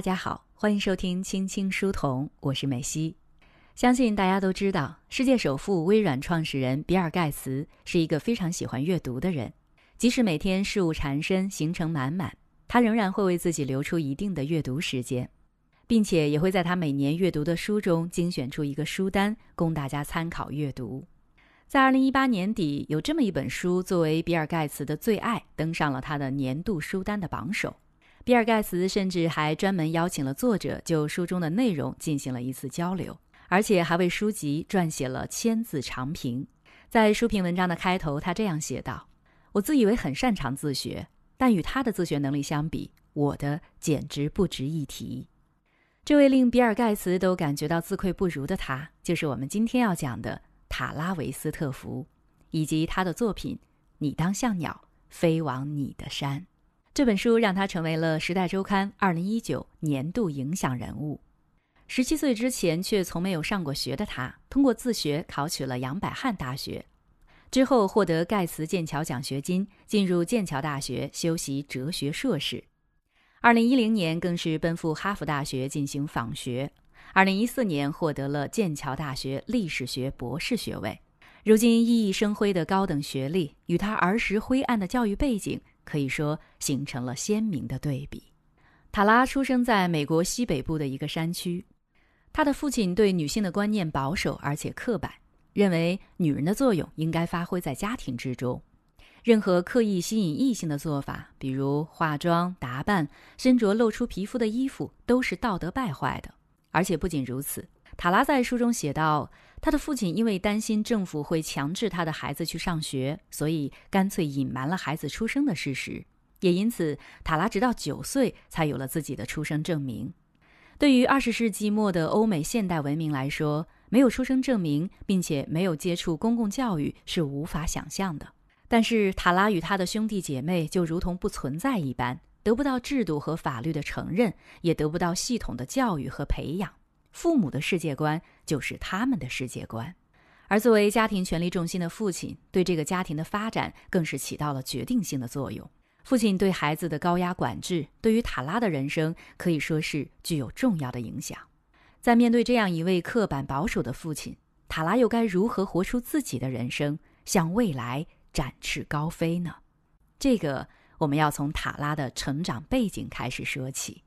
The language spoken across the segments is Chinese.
大家好，欢迎收听青青书童，我是美西。相信大家都知道，世界首富、微软创始人比尔盖茨是一个非常喜欢阅读的人。即使每天事务缠身、行程满满，他仍然会为自己留出一定的阅读时间，并且也会在他每年阅读的书中精选出一个书单供大家参考阅读。在二零一八年底，有这么一本书作为比尔盖茨的最爱，登上了他的年度书单的榜首。比尔盖茨甚至还专门邀请了作者就书中的内容进行了一次交流，而且还为书籍撰写了千字长评。在书评文章的开头，他这样写道：“我自以为很擅长自学，但与他的自学能力相比，我的简直不值一提。”这位令比尔盖茨都感觉到自愧不如的他，就是我们今天要讲的塔拉维斯特福，以及他的作品《你当像鸟飞往你的山》。这本书让他成为了《时代周刊》二零一九年度影响人物。十七岁之前却从没有上过学的他，通过自学考取了杨百翰大学，之后获得盖茨剑桥奖学金，进入剑桥大学修习哲学硕士。二零一零年更是奔赴哈佛大学进行访学。二零一四年获得了剑桥大学历史学博士学位。如今熠熠生辉的高等学历，与他儿时灰暗的教育背景。可以说形成了鲜明的对比。塔拉出生在美国西北部的一个山区，他的父亲对女性的观念保守而且刻板，认为女人的作用应该发挥在家庭之中，任何刻意吸引异性的做法，比如化妆、打扮、身着露出皮肤的衣服，都是道德败坏的。而且不仅如此。塔拉在书中写道，他的父亲因为担心政府会强制他的孩子去上学，所以干脆隐瞒了孩子出生的事实。也因此，塔拉直到九岁才有了自己的出生证明。对于二十世纪末的欧美现代文明来说，没有出生证明，并且没有接触公共教育是无法想象的。但是，塔拉与他的兄弟姐妹就如同不存在一般，得不到制度和法律的承认，也得不到系统的教育和培养。父母的世界观就是他们的世界观，而作为家庭权力重心的父亲，对这个家庭的发展更是起到了决定性的作用。父亲对孩子的高压管制，对于塔拉的人生可以说是具有重要的影响。在面对这样一位刻板保守的父亲，塔拉又该如何活出自己的人生，向未来展翅高飞呢？这个我们要从塔拉的成长背景开始说起。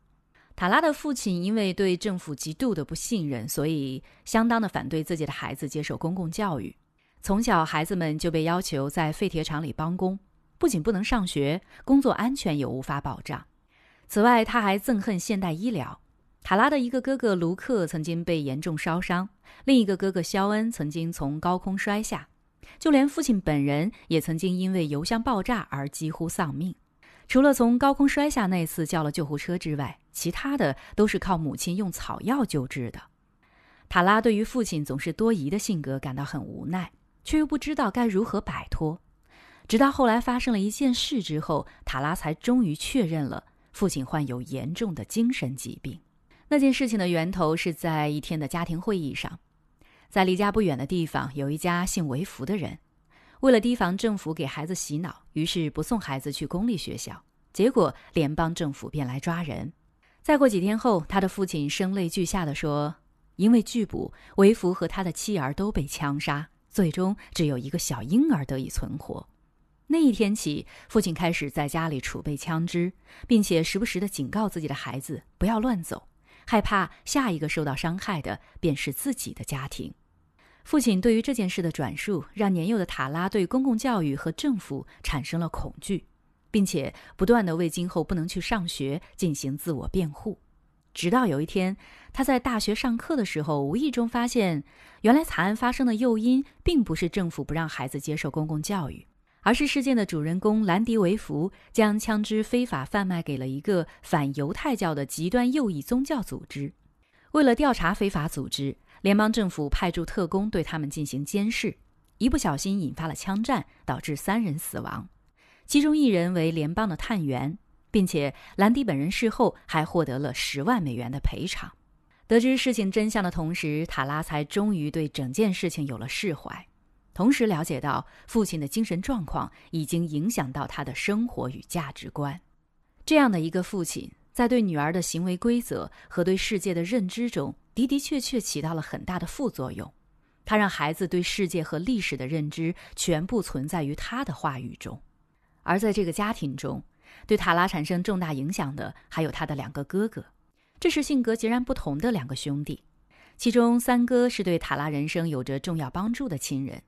塔拉的父亲因为对政府极度的不信任，所以相当的反对自己的孩子接受公共教育。从小，孩子们就被要求在废铁厂里帮工，不仅不能上学，工作安全也无法保障。此外，他还憎恨现代医疗。塔拉的一个哥哥卢克曾经被严重烧伤，另一个哥哥肖恩曾经从高空摔下，就连父亲本人也曾经因为油箱爆炸而几乎丧命。除了从高空摔下那次叫了救护车之外，其他的都是靠母亲用草药救治的。塔拉对于父亲总是多疑的性格感到很无奈，却又不知道该如何摆脱。直到后来发生了一件事之后，塔拉才终于确认了父亲患有严重的精神疾病。那件事情的源头是在一天的家庭会议上，在离家不远的地方有一家姓维福的人。为了提防政府给孩子洗脑，于是不送孩子去公立学校。结果联邦政府便来抓人。再过几天后，他的父亲声泪俱下地说：“因为拒捕，维福和他的妻儿都被枪杀，最终只有一个小婴儿得以存活。”那一天起，父亲开始在家里储备枪支，并且时不时地警告自己的孩子不要乱走，害怕下一个受到伤害的便是自己的家庭。父亲对于这件事的转述，让年幼的塔拉对公共教育和政府产生了恐惧，并且不断的为今后不能去上学进行自我辩护。直到有一天，他在大学上课的时候，无意中发现，原来惨案发生的诱因并不是政府不让孩子接受公共教育，而是事件的主人公兰迪维弗将枪支非法贩卖给了一个反犹太教的极端右翼宗教组织。为了调查非法组织。联邦政府派驻特工对他们进行监视，一不小心引发了枪战，导致三人死亡，其中一人为联邦的探员，并且兰迪本人事后还获得了十万美元的赔偿。得知事情真相的同时，塔拉才终于对整件事情有了释怀，同时了解到父亲的精神状况已经影响到他的生活与价值观。这样的一个父亲，在对女儿的行为规则和对世界的认知中的的确确起到了很大的副作用。他让孩子对世界和历史的认知全部存在于他的话语中，而在这个家庭中，对塔拉产生重大影响的还有他的两个哥哥，这是性格截然不同的两个兄弟。其中三哥是对塔拉人生有着重要帮助的亲人。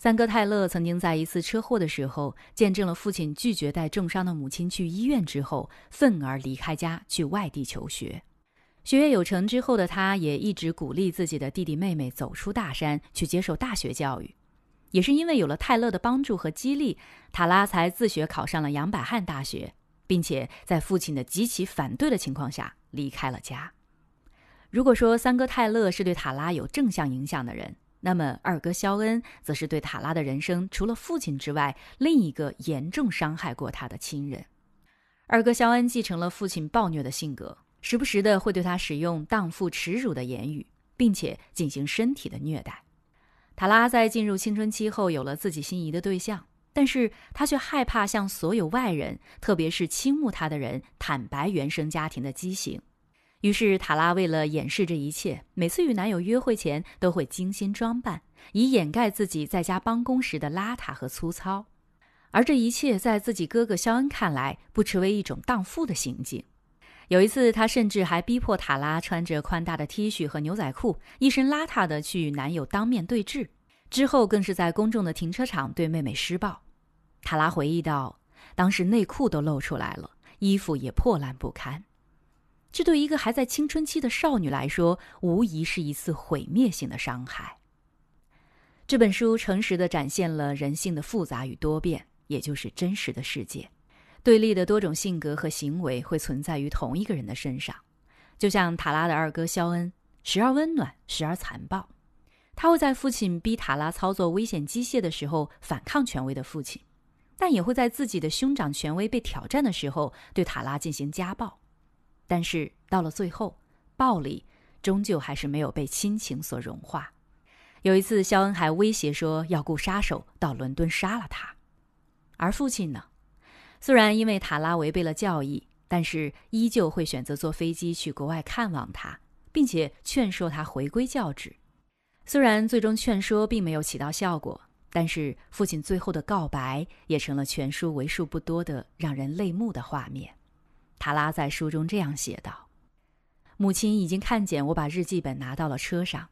三哥泰勒曾经在一次车祸的时候，见证了父亲拒绝带重伤的母亲去医院之后，愤而离开家去外地求学。学业有成之后的他，也一直鼓励自己的弟弟妹妹走出大山，去接受大学教育。也是因为有了泰勒的帮助和激励，塔拉才自学考上了杨百翰大学，并且在父亲的极其反对的情况下离开了家。如果说三哥泰勒是对塔拉有正向影响的人，那么二哥肖恩则是对塔拉的人生除了父亲之外另一个严重伤害过他的亲人。二哥肖恩继承了父亲暴虐的性格。时不时的会对他使用荡妇耻辱的言语，并且进行身体的虐待。塔拉在进入青春期后有了自己心仪的对象，但是他却害怕向所有外人，特别是倾慕他的人坦白原生家庭的畸形。于是塔拉为了掩饰这一切，每次与男友约会前都会精心装扮，以掩盖自己在家帮工时的邋遢和粗糙。而这一切在自己哥哥肖恩看来，不失为一种荡妇的行径。有一次，他甚至还逼迫塔拉穿着宽大的 T 恤和牛仔裤，一身邋遢的去与男友当面对质。之后，更是在公众的停车场对妹妹施暴。塔拉回忆道：“当时内裤都露出来了，衣服也破烂不堪。这对一个还在青春期的少女来说，无疑是一次毁灭性的伤害。”这本书诚实的展现了人性的复杂与多变，也就是真实的世界。对立的多种性格和行为会存在于同一个人的身上，就像塔拉的二哥肖恩，时而温暖，时而残暴。他会在父亲逼塔拉操作危险机械的时候反抗权威的父亲，但也会在自己的兄长权威被挑战的时候对塔拉进行家暴。但是到了最后，暴力终究还是没有被亲情所融化。有一次，肖恩还威胁说要雇杀手到伦敦杀了他，而父亲呢？虽然因为塔拉违背了教义，但是依旧会选择坐飞机去国外看望他，并且劝说他回归教旨。虽然最终劝说并没有起到效果，但是父亲最后的告白也成了全书为数不多的让人泪目的画面。塔拉在书中这样写道：“母亲已经看见我把日记本拿到了车上，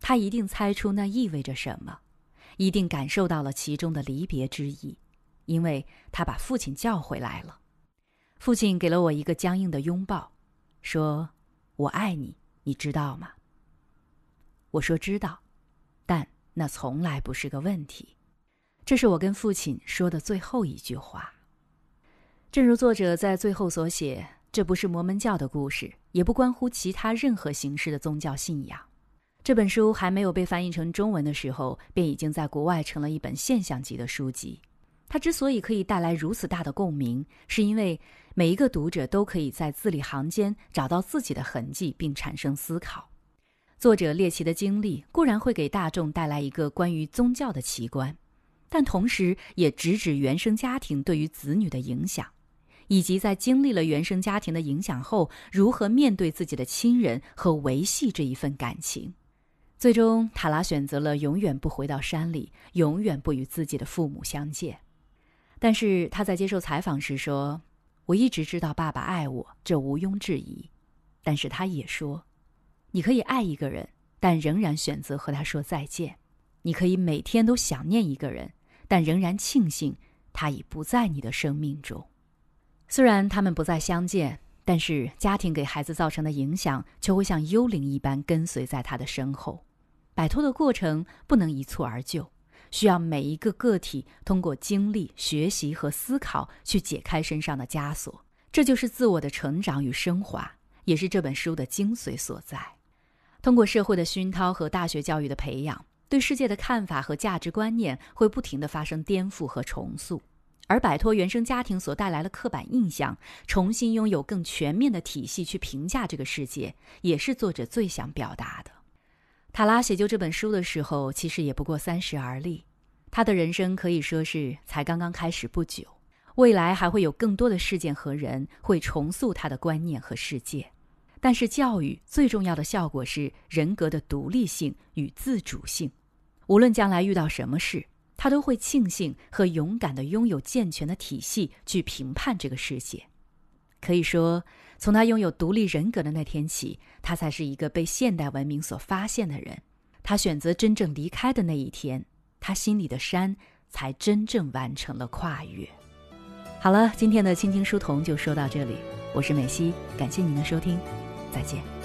她一定猜出那意味着什么，一定感受到了其中的离别之意。”因为他把父亲叫回来了，父亲给了我一个僵硬的拥抱，说：“我爱你，你知道吗？”我说：“知道。”但那从来不是个问题。这是我跟父亲说的最后一句话。正如作者在最后所写，这不是摩门教的故事，也不关乎其他任何形式的宗教信仰。这本书还没有被翻译成中文的时候，便已经在国外成了一本现象级的书籍。它之所以可以带来如此大的共鸣，是因为每一个读者都可以在字里行间找到自己的痕迹，并产生思考。作者猎奇的经历固然会给大众带来一个关于宗教的奇观，但同时也直指原生家庭对于子女的影响，以及在经历了原生家庭的影响后，如何面对自己的亲人和维系这一份感情。最终，塔拉选择了永远不回到山里，永远不与自己的父母相见。但是他在接受采访时说：“我一直知道爸爸爱我，这毋庸置疑。但是他也说，你可以爱一个人，但仍然选择和他说再见；你可以每天都想念一个人，但仍然庆幸他已不在你的生命中。虽然他们不再相见，但是家庭给孩子造成的影响却会像幽灵一般跟随在他的身后。摆脱的过程不能一蹴而就。”需要每一个个体通过经历、学习和思考去解开身上的枷锁，这就是自我的成长与升华，也是这本书的精髓所在。通过社会的熏陶和大学教育的培养，对世界的看法和价值观念会不停地发生颠覆和重塑，而摆脱原生家庭所带来的刻板印象，重新拥有更全面的体系去评价这个世界，也是作者最想表达的。塔拉写就这本书的时候，其实也不过三十而立。他的人生可以说是才刚刚开始不久。未来还会有更多的事件和人会重塑他的观念和世界。但是，教育最重要的效果是人格的独立性与自主性。无论将来遇到什么事，他都会庆幸和勇敢地拥有健全的体系去评判这个世界。可以说，从他拥有独立人格的那天起，他才是一个被现代文明所发现的人。他选择真正离开的那一天，他心里的山才真正完成了跨越。好了，今天的青青书童就说到这里，我是美西，感谢您的收听。再见。